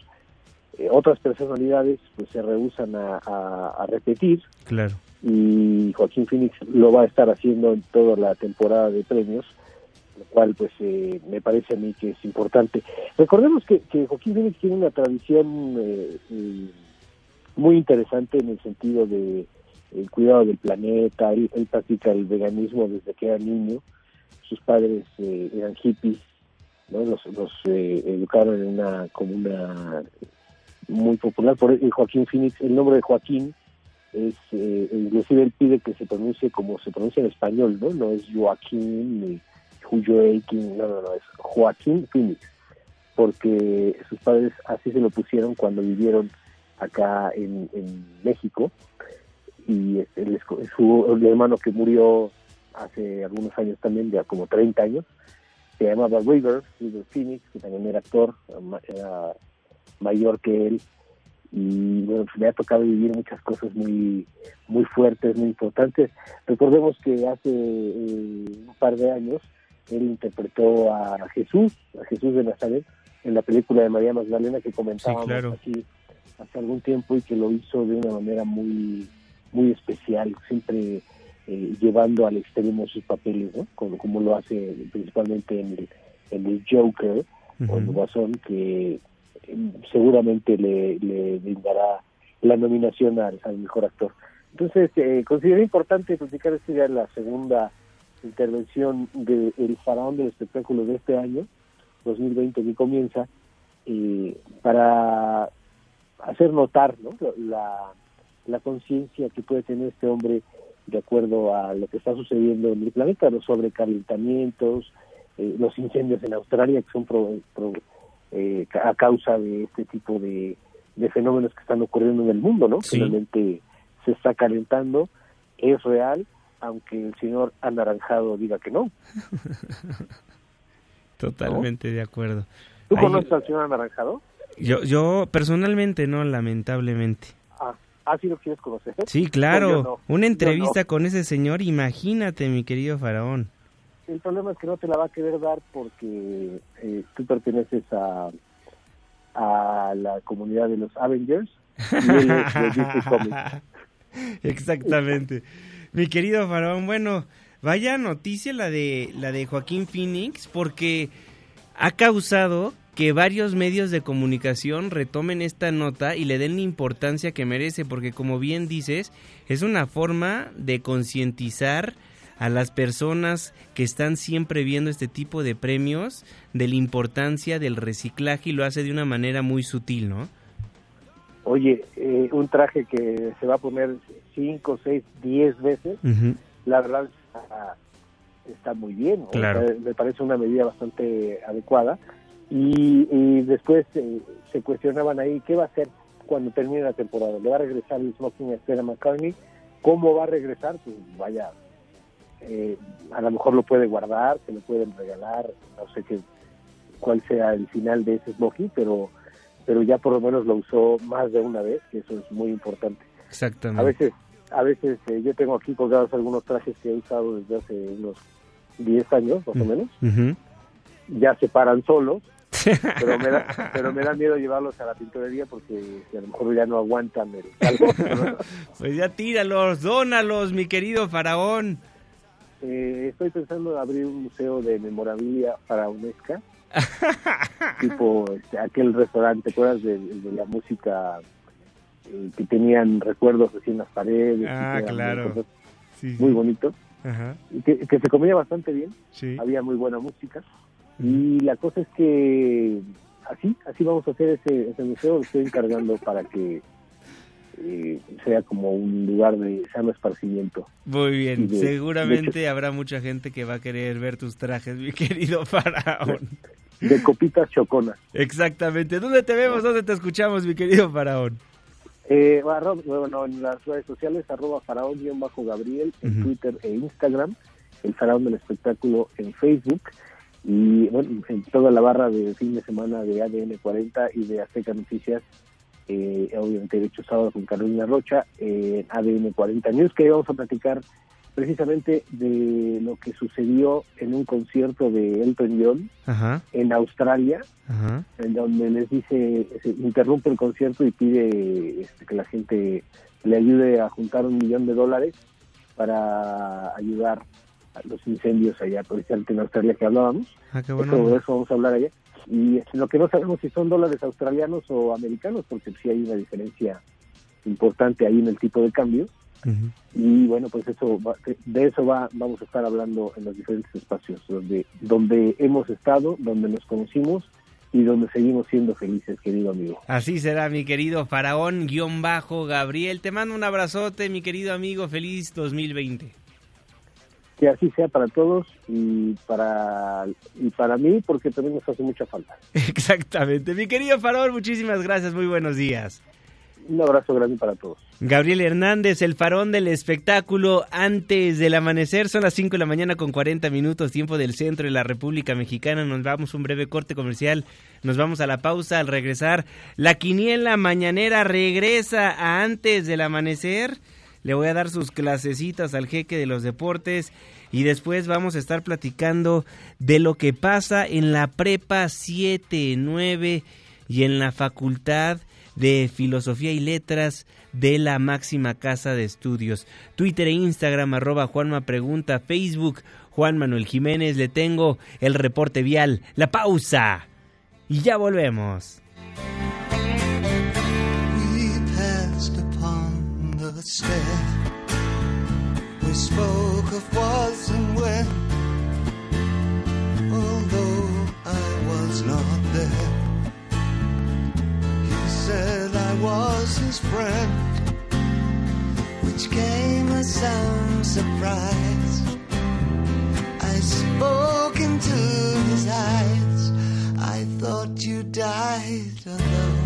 eh, otras personalidades pues se rehusan a, repetir. Claro. Y Joaquín Phoenix lo va a estar haciendo en toda la temporada de premios lo cual pues eh, me parece a mí que es importante. Recordemos que, que Joaquín Phoenix tiene una tradición eh, eh, muy interesante en el sentido de el cuidado del planeta, él, practica el veganismo desde que era niño, sus padres eran hippies, ¿no? los, los educaron en una comuna muy popular, por Joaquín Phoenix, el nombre de Joaquín es, inclusive él pide que se pronuncie como se pronuncia en español, ¿no? No es Joaquín ni Julio Eiking, no, no, no, es Joaquín Phoenix, porque sus padres así se lo pusieron cuando vivieron acá en, México y el, su hermano que murió hace algunos años también, ya como 30 años, se llamaba River, River Phoenix, que también era actor, era mayor que él, y bueno, pues, le ha tocado vivir muchas cosas muy muy fuertes, muy importantes. Recordemos que hace eh, un par de años él interpretó a Jesús, a Jesús de Nazaret, en la película de María Magdalena que comentábamos aquí hace algún tiempo y que lo hizo de una manera muy muy especial, siempre eh, llevando al extremo sus papeles, ¿no? Como, como lo hace principalmente en el, en el Joker o el Guasón, que em, seguramente le, le brindará la nominación al, mejor actor. Entonces, eh, considero importante platicar esta ya la segunda intervención del el faraón del espectáculo de este año, 2020 que comienza, eh, para hacer notar la, la conciencia que puede tener este hombre de acuerdo a lo que está sucediendo en el planeta, los sobrecalentamientos, eh, los incendios en Australia que son eh, a causa de este tipo de, de, fenómenos que están ocurriendo en el mundo, ¿no? Finalmente se está calentando, es real, aunque el señor anaranjado diga que no. Totalmente de acuerdo. ¿Tú conoces al señor anaranjado? Yo, yo personalmente no, lamentablemente. Ah, ¿ah sí lo quieres conocer? Sí, claro. Una entrevista con ese señor, imagínate, mi querido faraón. El problema es que no te la va a querer dar porque eh, tú perteneces a, a la comunidad de los Avengers Exactamente. Mi querido Faraón, bueno, vaya noticia la de la de Joaquín Phoenix porque ha causado que varios medios de comunicación retomen esta nota y le den la importancia que merece, porque como bien dices, es una forma de concientizar a las personas que están siempre viendo este tipo de premios de la importancia del reciclaje y lo hace de una manera muy sutil, ¿no? Oye, eh, un traje que se va a poner 5, 6, 10 veces, la verdad está, muy bien. me parece una medida bastante adecuada. Y, después eh, se cuestionaban ahí qué va a hacer cuando termine la temporada. ¿Le va a regresar el smoking a Stella McCartney? ¿Cómo va a regresar? Pues vaya, eh, a lo mejor lo puede guardar, se lo pueden regalar, no sé qué, cuál sea el final de ese smoking, pero pero ya por lo menos lo usó más de una vez, que eso es muy importante. Exactamente. A veces, a veces eh, yo tengo aquí colgados algunos trajes que he usado desde hace unos 10 años, más o mm. menos. Ya se paran solos, pero me, da, pero me da miedo llevarlos a la pintorería porque a lo mejor ya no aguantan el calor. pues ya tíralos, dónalos, mi querido faraón. Eh, estoy pensando en abrir un museo de memorabilia para UNESCO tipo este, aquel restaurante, ¿te acuerdas de, la música eh, que tenían recuerdos así en las paredes? Ah, claro. Muy bonito. Y que, se comía bastante bien. Había muy buena música. Y la cosa es que así, así vamos a hacer ese, ese museo. estoy encargando para que eh, sea como un lugar de sano esparcimiento. Muy bien, seguramente habrá mucha gente que va a querer ver tus trajes, mi querido faraón. De copitas choconas. Exactamente. ¿Dónde te vemos? ¿Dónde te escuchamos, mi querido faraón? Eh, bueno, en las redes sociales, arroba faraón-gabriel, en Twitter e Instagram, el faraón del espectáculo en Facebook y bueno, en toda la barra de fin de semana de ADN 40 y de Azteca Noticias eh, obviamente de hecho sábado con Carolina Rocha, eh, ADN 40 News, que vamos a platicar precisamente de lo que sucedió en un concierto de Elton John en Australia, en donde les dice, se interrumpe el concierto y pide este, que la gente le ayude a juntar un millón de dólares para ayudar a los incendios allá, precisamente en Australia que hablábamos. Ah, eso, de eso vamos a hablar allá y lo que no sabemos si son dólares australianos o americanos, porque sí hay una diferencia importante ahí en el tipo de cambio. Y bueno, pues eso de eso va, vamos a estar hablando en los diferentes espacios donde, donde hemos estado, donde nos conocimos y donde seguimos siendo felices, querido amigo. Así será, mi querido Faraón-Gabriel. Te mando un abrazote, mi querido amigo. Feliz 2020 que así sea para todos y para y para mí porque también nos hace mucha falta. Exactamente. Mi querido Farol, muchísimas gracias, muy buenos días. Un abrazo grande para todos. Gabriel Hernández, el farón del espectáculo antes del amanecer. Son las 5 de la mañana con 40 minutos, tiempo del centro de la República Mexicana. Nos vamos un breve corte comercial. Nos vamos a la pausa al regresar. La quiniela mañanera regresa a antes del amanecer. Le voy a dar sus clasecitas al jeque de los deportes y después vamos a estar platicando de lo que pasa en la prepa 7, 9 y en la facultad de Filosofía y Letras de la máxima casa de estudios. Twitter e Instagram arroba Juanma Pregunta, Facebook Juan Manuel Jiménez, le tengo el reporte vial, la pausa y ya volvemos. We spoke of was and when, although I was not there. He said I was his friend, which came as some surprise. I spoke into his eyes. I thought you died alone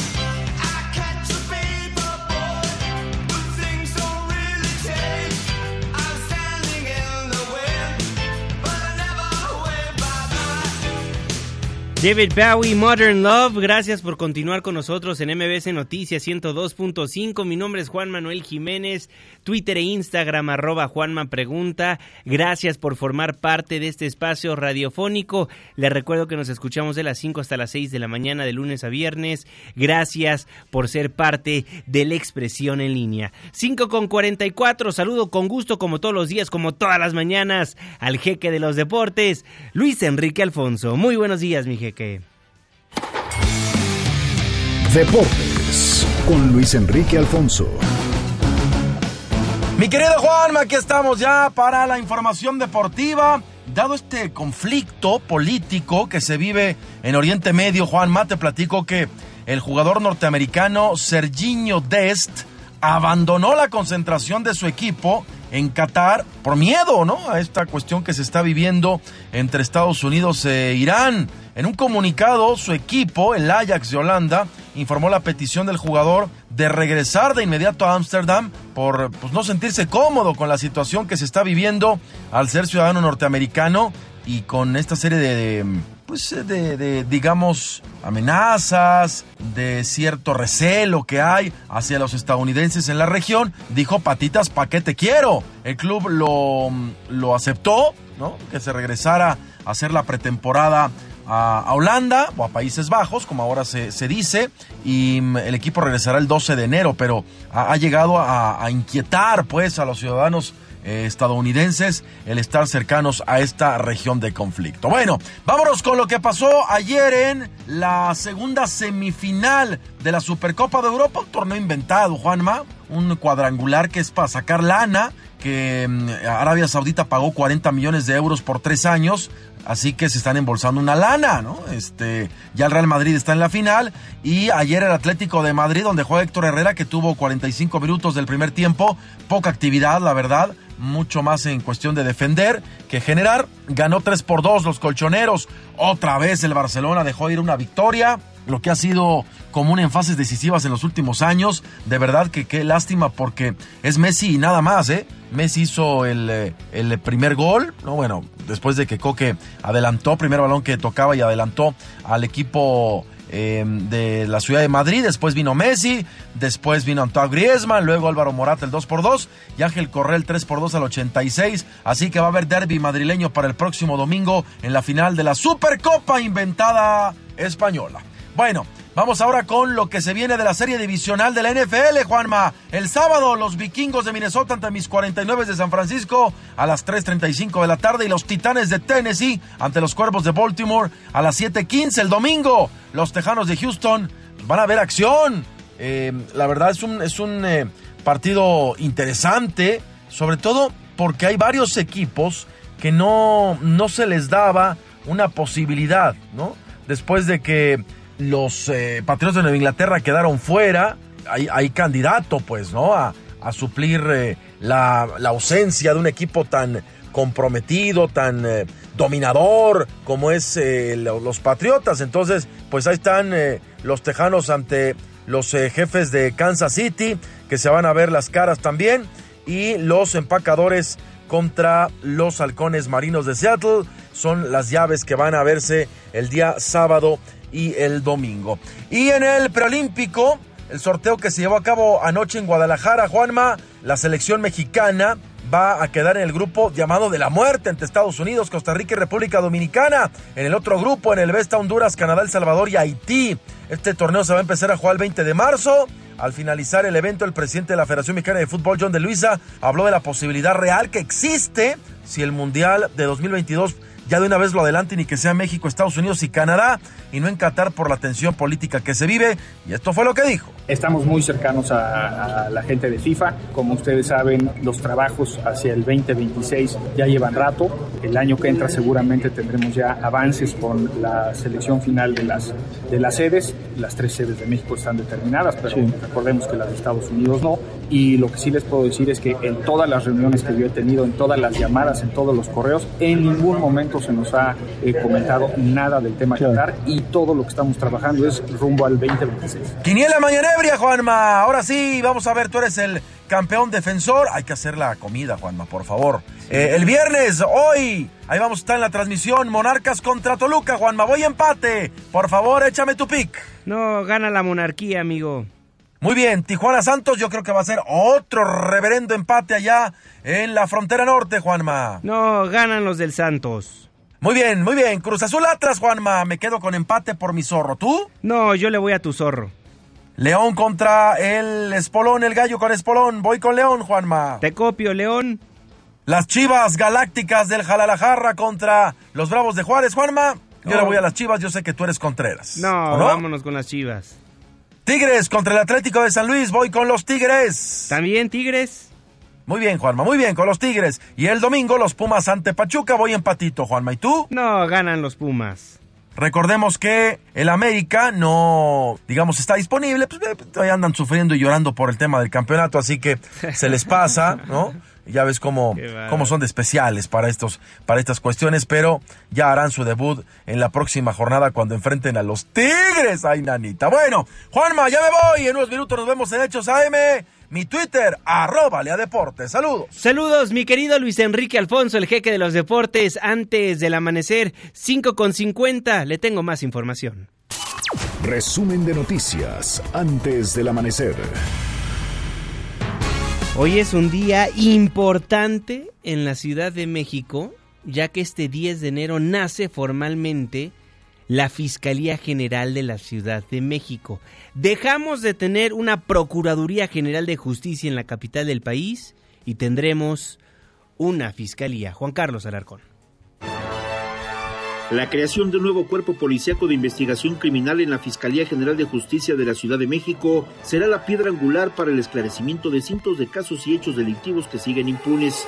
David Bowie, Modern Love, gracias por continuar con nosotros en MBC Noticias 102.5. Mi nombre es Juan Manuel Jiménez, Twitter e Instagram arroba Juanma Pregunta. Gracias por formar parte de este espacio radiofónico. Les recuerdo que nos escuchamos de las 5 hasta las 6 de la mañana de lunes a viernes. Gracias por ser parte de la expresión en línea. 5 con 44, saludo con gusto como todos los días, como todas las mañanas, al jeque de los deportes, Luis Enrique Alfonso. Muy buenos días, mi jeque. Deportes con Luis Enrique Alfonso. Mi querido Juanma, aquí estamos ya para la información deportiva. Dado este conflicto político que se vive en Oriente Medio, Juanma, te platico que el jugador norteamericano Serginho Dest abandonó la concentración de su equipo en Qatar por miedo, ¿no? A esta cuestión que se está viviendo entre Estados Unidos e Irán. En un comunicado, su equipo, el Ajax de Holanda, informó la petición del jugador de regresar de inmediato a Ámsterdam por pues, no sentirse cómodo con la situación que se está viviendo al ser ciudadano norteamericano y con esta serie de, pues, de, digamos, amenazas, de cierto recelo que hay hacia los estadounidenses en la región, dijo Patitas, ¿pa' qué te quiero? El club lo, lo aceptó, ¿no? Que se regresara a hacer la pretemporada a, Holanda o a Países Bajos, como ahora se, se, dice, y mm, el equipo regresará el 12 de enero, pero ha, llegado a, a, inquietar pues a los ciudadanos eh, estadounidenses el estar cercanos a esta región de conflicto. Bueno, vámonos con lo que pasó ayer en la segunda semifinal de la Supercopa de Europa, un torneo inventado, Juanma, un cuadrangular que es para sacar lana que mm, Arabia Saudita pagó 40 millones de euros por tres años, así que se están embolsando una lana, ¿no? Este, ya el Real Madrid está en la final y ayer el Atlético de Madrid, donde juega Héctor Herrera, que tuvo 45 minutos del primer tiempo, poca actividad, la verdad, mucho más en cuestión de defender que generar, ganó 3 por 2 los colchoneros, otra vez el Barcelona dejó ir una victoria, lo que ha sido común en fases decisivas en los últimos años. De verdad que qué lástima porque es Messi y nada más, ¿eh? Messi hizo el, el primer gol, ¿no? Bueno, después de que Coque adelantó, primer balón que tocaba y adelantó al equipo eh, de la ciudad de Madrid, después vino Messi, después vino Antoine Griezmann, luego Álvaro Morata el 2 por 2 y Ángel Correa el 3 por 2 al 86, así que va a haber derby madrileño para el próximo domingo en la final de la Supercopa inventada española. Bueno, vamos ahora con lo que se viene de la serie divisional de la NFL, Juanma. El sábado, los vikingos de Minnesota ante mis 49 de San Francisco a las 3.35 de la tarde y los titanes de Tennessee ante los cuervos de Baltimore a las 7.15 el domingo. Los tejanos de Houston van a ver acción. Eh, la verdad es un, es un eh, partido interesante, sobre todo porque hay varios equipos que no, no se les daba una posibilidad, ¿no? Después de que los eh, Patriotas de Nueva Inglaterra quedaron fuera, hay, candidato pues, ¿no? A, suplir eh, la, ausencia de un equipo tan comprometido, tan eh, dominador como es los Patriotas. Entonces, pues ahí están los Tejanos ante los jefes de Kansas City, que se van a ver las caras también, y los empacadores contra los halcones marinos de Seattle. Son las llaves que van a verse el día sábado y el domingo. Y en el preolímpico, el sorteo que se llevó a cabo anoche en Guadalajara, Juanma, la selección mexicana va a quedar en el grupo llamado de la muerte entre Estados Unidos, Costa Rica y República Dominicana. En el otro grupo, en el B está Honduras, Canadá, El Salvador y Haití. Este torneo se va a empezar a jugar el 20 de marzo. Al finalizar el evento, el presidente de la Federación Mexicana de Fútbol, John de Luisa, habló de la posibilidad real que existe si el Mundial de 2022 ya de una vez lo adelanten y que sea México, Estados Unidos y Canadá y no en Qatar por la tensión política que se vive. Y esto fue lo que dijo. Estamos muy cercanos a, a, la gente de FIFA. Como ustedes saben, los trabajos hacia el 2026 ya llevan rato. El año que entra seguramente tendremos ya avances con la selección final de las, de las sedes. Las tres sedes de México están determinadas, pero sí. recordemos que las de Estados Unidos no. Y lo que sí les puedo decir es que en todas las reuniones que yo he tenido, en todas las llamadas, en todos los correos, en ningún momento se nos ha eh, comentado nada del tema claro. Qatar y todo lo que estamos trabajando es rumbo al 2026. Quiniela Mañanebria, Juanma. Ahora sí, vamos a ver, tú eres el campeón defensor. Hay que hacer la comida, Juanma, por favor. Eh, el viernes, hoy, ahí vamos a estar en la transmisión. Monarcas contra Toluca, Juanma. Voy empate. Por favor, échame tu pick. No, gana la monarquía, amigo. Muy bien, Tijuana Santos, yo creo que va a ser otro reverendo empate allá en la frontera norte, Juanma. No, ganan los del Santos. Muy bien, muy bien. Cruz Azul atrás, Juanma. Me quedo con empate por mi zorro. ¿Tú? No, yo le voy a tu zorro. León contra el Espolón, el gallo con Espolón. Voy con León, Juanma. Te copio, León. Las Chivas Galácticas del Jalalajarra contra los Bravos de Juárez, Juanma. Yo le voy a las Chivas, yo sé que tú eres Contreras. No, no, vámonos con las Chivas. Tigres contra el Atlético de San Luis, voy con los Tigres. ¿También Tigres? Muy bien, Juanma, muy bien, con los Tigres. Y el domingo los Pumas ante Pachuca, voy empatito, Juanma. ¿Y tú? No, ganan los Pumas. Recordemos que el América no, digamos, está disponible, pues todavía andan sufriendo y llorando por el tema del campeonato, así que se les pasa, ¿no? Ya ves cómo, cómo son de especiales para, estos, para estas cuestiones, pero ya harán su debut en la próxima jornada cuando enfrenten a los Tigres. Ay, nanita. Bueno, Juanma, ya me voy. En unos minutos nos vemos en Hechos AM. Mi Twitter, arroba Lea Deportes. Saludos. Saludos, mi querido Luis Enrique Alfonso, el jeque de los deportes. Antes del amanecer, 5 con 50. Le tengo más información. Resumen de noticias antes del amanecer. Hoy es un día importante en la Ciudad de México, ya que este 10 de enero nace formalmente la Fiscalía General de la Ciudad de México. Dejamos de tener una Procuraduría General de Justicia en la capital del país y tendremos una Fiscalía. Juan Carlos Alarcón. La creación de un nuevo cuerpo policíaco de investigación criminal en la Fiscalía General de Justicia de la Ciudad de México será la piedra angular para el esclarecimiento de cientos de casos y hechos delictivos que siguen impunes.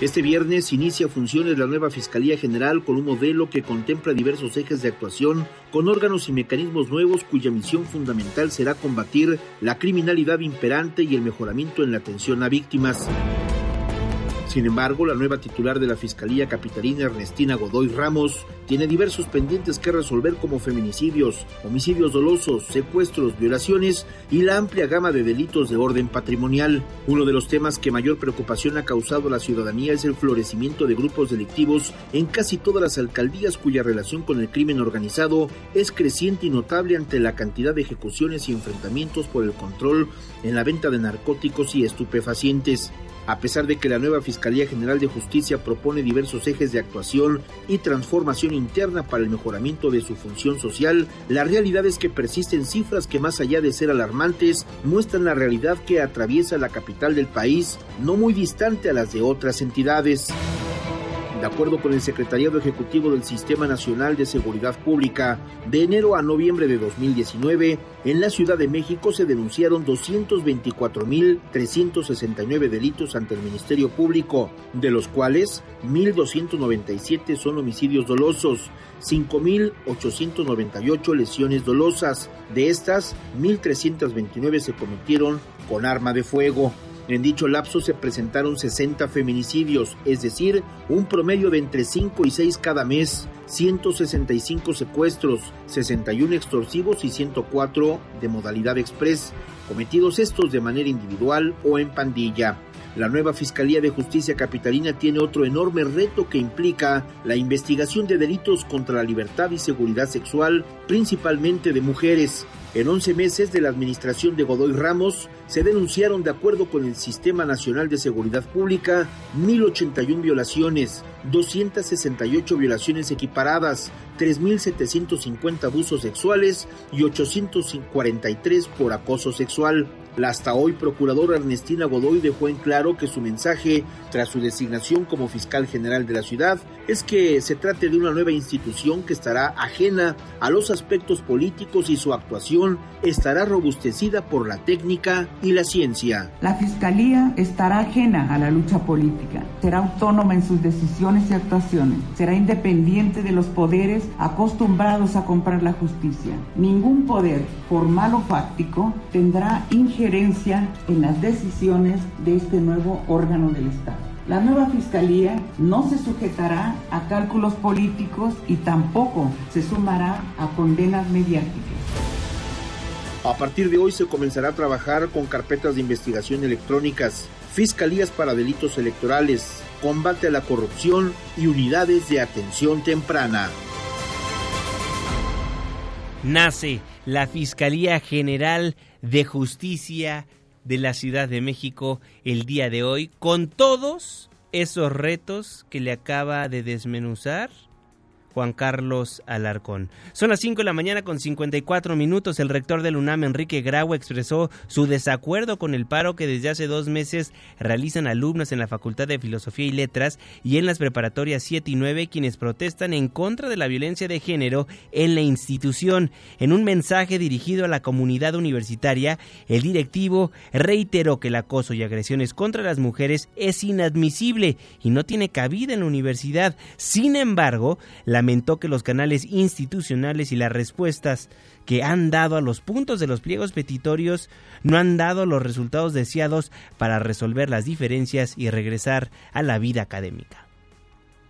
Este viernes inicia funciones la nueva Fiscalía General con un modelo que contempla diversos ejes de actuación con órganos y mecanismos nuevos cuya misión fundamental será combatir la criminalidad imperante y el mejoramiento en la atención a víctimas. Sin embargo, la nueva titular de la Fiscalía Capitalina, Ernestina Godoy Ramos, tiene diversos pendientes que resolver como feminicidios, homicidios dolosos, secuestros, violaciones y la amplia gama de delitos de orden patrimonial. Uno de los temas que mayor preocupación ha causado a la ciudadanía es el florecimiento de grupos delictivos en casi todas las alcaldías cuya relación con el crimen organizado es creciente y notable ante la cantidad de ejecuciones y enfrentamientos por el control en la venta de narcóticos y estupefacientes. A pesar de que la nueva Fiscalía General de Justicia propone diversos ejes de actuación y transformación interna para el mejoramiento de su función social, la realidad es que persisten cifras que más allá de ser alarmantes, muestran la realidad que atraviesa la capital del país, no muy distante a las de otras entidades. De acuerdo con el Secretariado Ejecutivo del Sistema Nacional de Seguridad Pública, de enero a noviembre de 2019, en la Ciudad de México se denunciaron 224.369 delitos ante el Ministerio Público, de los cuales 1.297 son homicidios dolosos, 5.898 lesiones dolosas. De estas, 1.329 se cometieron con arma de fuego. En dicho lapso se presentaron 60 feminicidios, es decir, un promedio de entre 5 y 6 cada mes, 165 secuestros, 61 extorsivos y 104 de modalidad express, cometidos estos de manera individual o en pandilla. La nueva Fiscalía de Justicia Capitalina tiene otro enorme reto que implica la investigación de delitos contra la libertad y seguridad sexual, principalmente de mujeres. En 11 meses de la administración de Godoy Ramos, se denunciaron, de acuerdo con el Sistema Nacional de Seguridad Pública, 1.081 violaciones, 268 violaciones equiparadas, 3.750 abusos sexuales y 843 por acoso sexual. La hasta hoy procuradora Ernestina Godoy dejó en claro que su mensaje, tras su designación como fiscal general de la ciudad, es que se trate de una nueva institución que estará ajena a los aspectos políticos y su actuación estará robustecida por la técnica y la ciencia. La Fiscalía estará ajena a la lucha política, será autónoma en sus decisiones y actuaciones, será independiente de los poderes acostumbrados a comprar la justicia. Ningún poder, formal o fáctico, tendrá injerencia en las decisiones de este nuevo órgano del Estado. La nueva Fiscalía no se sujetará a cálculos políticos y tampoco se sumará a condenas mediáticas. A partir de hoy se comenzará a trabajar con carpetas de investigación electrónicas, fiscalías para delitos electorales, combate a la corrupción y unidades de atención temprana. Nace la Fiscalía General de Justicia de la Ciudad de México el día de hoy con todos esos retos que le acaba de desmenuzar Juan Carlos Alarcón. Son las 5 de la mañana con 54 minutos. El rector del UNAM, Enrique Grau, expresó su desacuerdo con el paro que desde hace dos meses realizan alumnos en la Facultad de Filosofía y Letras y en las preparatorias 7 y 9, quienes protestan en contra de la violencia de género en la institución. En un mensaje dirigido a la comunidad universitaria, el directivo reiteró que el acoso y agresiones contra las mujeres es inadmisible y no tiene cabida en la universidad. Sin embargo, la lamentó que los canales institucionales y las respuestas que han dado a los puntos de los pliegos petitorios no han dado los resultados deseados para resolver las diferencias y regresar a la vida académica.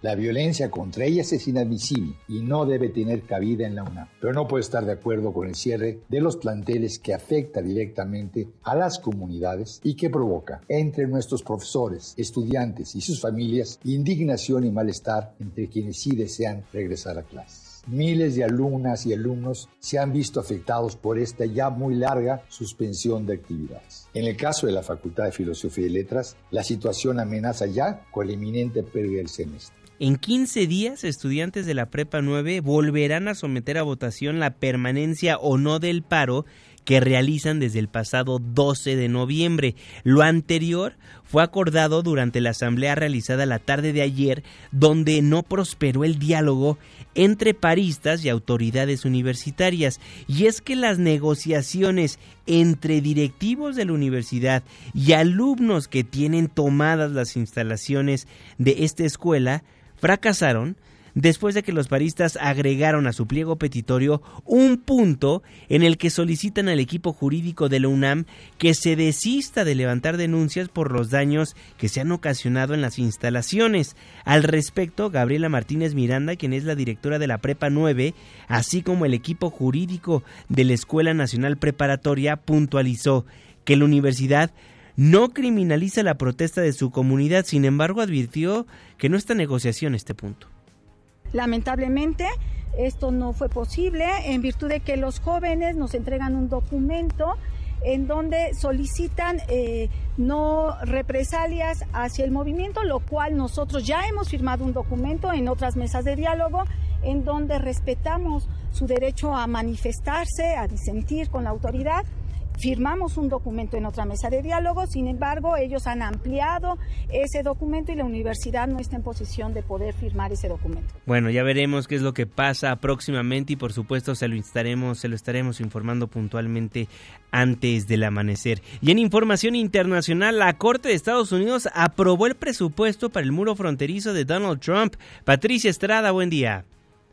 La violencia contra ellas es inadmisible y no debe tener cabida en la UNAM. Pero no puedo estar de acuerdo con el cierre de los planteles que afecta directamente a las comunidades y que provoca entre nuestros profesores, estudiantes y sus familias indignación y malestar entre quienes sí desean regresar a clases. Miles de alumnas y alumnos se han visto afectados por esta ya muy larga suspensión de actividades. En el caso de la Facultad de Filosofía y Letras, la situación amenaza ya con la inminente pérdida del semestre. En 15 días, estudiantes de la Prepa 9 volverán a someter a votación la permanencia o no del paro que realizan desde el pasado 12 de noviembre. Lo anterior fue acordado durante la asamblea realizada la tarde de ayer, donde no prosperó el diálogo entre paristas y autoridades universitarias. Y es que las negociaciones entre directivos de la universidad y alumnos que tienen tomadas las instalaciones de esta escuela fracasaron después de que los paristas agregaron a su pliego petitorio un punto en el que solicitan al equipo jurídico de la UNAM que se desista de levantar denuncias por los daños que se han ocasionado en las instalaciones. Al respecto, Gabriela Martínez Miranda, quien es la directora de la Prepa 9, así como el equipo jurídico de la Escuela Nacional Preparatoria, puntualizó que la universidad no criminaliza la protesta de su comunidad, sin embargo advirtió que no está negociación este punto. Lamentablemente, esto no fue posible en virtud de que los jóvenes nos entregan un documento en donde solicitan eh, no represalias hacia el movimiento, lo cual nosotros ya hemos firmado un documento en otras mesas de diálogo en donde respetamos su derecho a manifestarse, a disentir con la autoridad firmamos un documento en otra mesa de diálogo, sin embargo, ellos han ampliado ese documento y la universidad no está en posición de poder firmar ese documento. Bueno, ya veremos qué es lo que pasa próximamente y por supuesto se lo estaremos, se lo estaremos informando puntualmente antes del amanecer. Y en información internacional, la Corte de Estados Unidos aprobó el presupuesto para el muro fronterizo de Donald Trump. Patricia Estrada, buen día.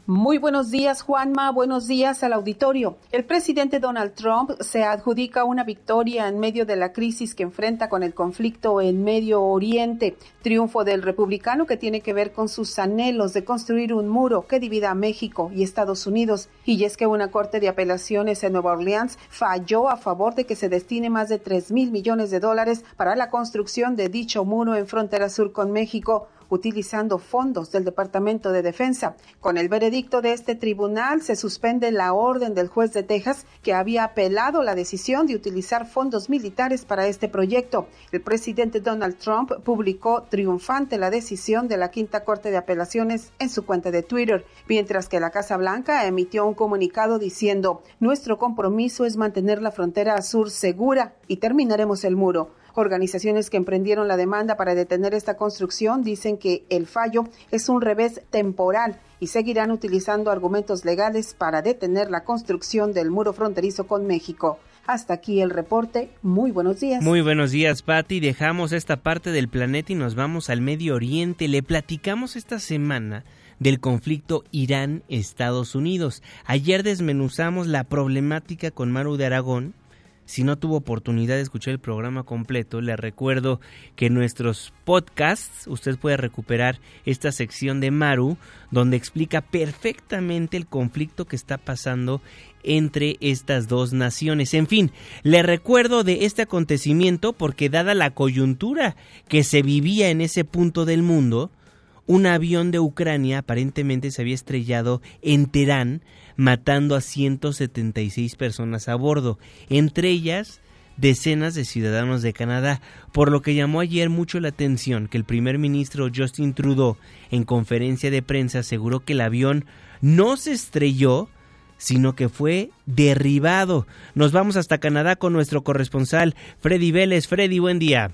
Muy buenos días, Juanma. Buenos días al auditorio. El presidente Donald Trump se adjudica una victoria en medio de la crisis que enfrenta con el conflicto en Medio Oriente. Triunfo del republicano que tiene que ver con sus anhelos de construir un muro que divida a México y Estados Unidos. Y es que una corte de apelaciones en Nueva Orleans falló a favor de que se destine más de 3 mil millones de dólares para la construcción de dicho muro en frontera sur con México utilizando fondos del Departamento de Defensa. Con el veredicto de este tribunal se suspende la orden del juez de Texas que había apelado la decisión de utilizar fondos militares para este proyecto. El presidente Donald Trump publicó triunfante la decisión de la Quinta Corte de Apelaciones en su cuenta de Twitter, mientras que la Casa Blanca emitió un comunicado diciendo, nuestro compromiso es mantener la frontera sur segura y terminaremos el muro. Organizaciones que emprendieron la demanda para detener esta construcción dicen que el fallo es un revés temporal y seguirán utilizando argumentos legales para detener la construcción del muro fronterizo con México. Hasta aquí el reporte. Muy buenos días. Muy buenos días, Patti. Dejamos esta parte del planeta y nos vamos al Medio Oriente. Le platicamos esta semana del conflicto Irán-Estados Unidos. Ayer desmenuzamos la problemática con Maru de Aragón, si no tuvo oportunidad de escuchar el programa completo, le recuerdo que en nuestros podcasts usted puede recuperar esta sección de Maru donde explica perfectamente el conflicto que está pasando entre estas dos naciones. En fin, le recuerdo de este acontecimiento porque dada la coyuntura que se vivía en ese punto del mundo, un avión de Ucrania aparentemente se había estrellado en Teherán matando a 176 personas a bordo, entre ellas decenas de ciudadanos de Canadá, por lo que llamó ayer mucho la atención que el primer ministro Justin Trudeau en conferencia de prensa aseguró que el avión no se estrelló, sino que fue derribado. Nos vamos hasta Canadá con nuestro corresponsal Freddy Vélez. Freddy, buen día.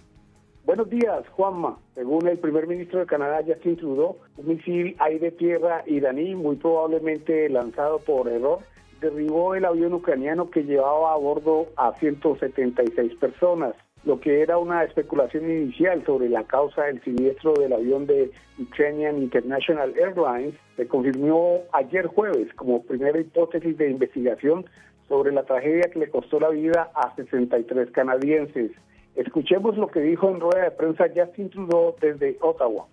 Buenos días, Juanma. Según el primer ministro de Canadá, Justin Trudeau, un misil aire-tierra iraní, muy probablemente lanzado por error, derribó el avión ucraniano que llevaba a bordo a 176 personas. Lo que era una especulación inicial sobre la causa del siniestro del avión de Ukrainian International Airlines se confirmó ayer jueves como primera hipótesis de investigación sobre la tragedia que le costó la vida a 63 canadienses. Escuchemos lo que dijo en rueda de prensa Justin Trudeau desde Ottawa.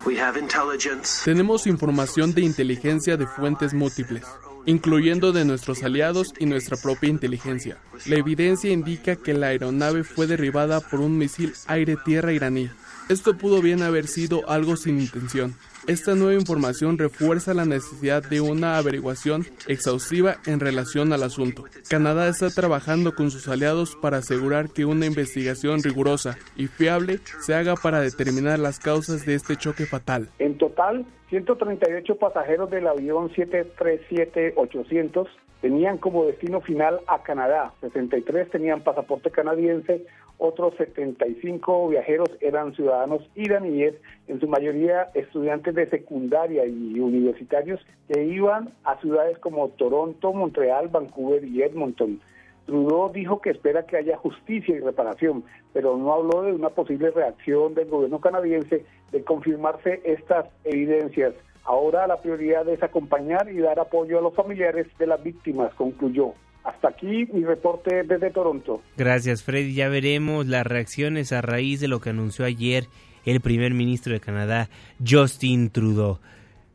Tenemos información de inteligencia de fuentes múltiples, incluyendo de nuestros aliados y nuestra propia inteligencia. La evidencia indica que la aeronave fue derribada por un misil aire-tierra iraní. Esto pudo bien haber sido algo sin intención. Esta nueva información refuerza la necesidad de una averiguación exhaustiva en relación al asunto. Canadá está trabajando con sus aliados para asegurar que una investigación rigurosa y fiable se haga para determinar las causas de este choque fatal. En total, 138 pasajeros del avión 737-800 tenían como destino final a Canadá, 63 tenían pasaporte canadiense, otros 75 viajeros eran ciudadanos iraníes, en su mayoría estudiantes de secundaria y universitarios que iban a ciudades como Toronto, Montreal, Vancouver y Edmonton. Trudeau dijo que espera que haya justicia y reparación, pero no habló de una posible reacción del gobierno canadiense de confirmarse estas evidencias. Ahora la prioridad es acompañar y dar apoyo a los familiares de las víctimas, concluyó. Hasta aquí mi reporte desde Toronto. Gracias, Freddy. Ya veremos las reacciones a raíz de lo que anunció ayer el primer ministro de Canadá, Justin Trudeau.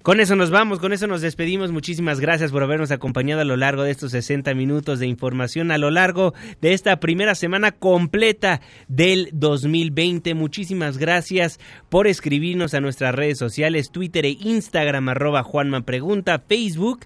Con eso nos vamos, con eso nos despedimos. Muchísimas gracias por habernos acompañado a lo largo de estos 60 minutos de información, a lo largo de esta primera semana completa del 2020. Muchísimas gracias por escribirnos a nuestras redes sociales, Twitter e Instagram, arroba Juanma Facebook,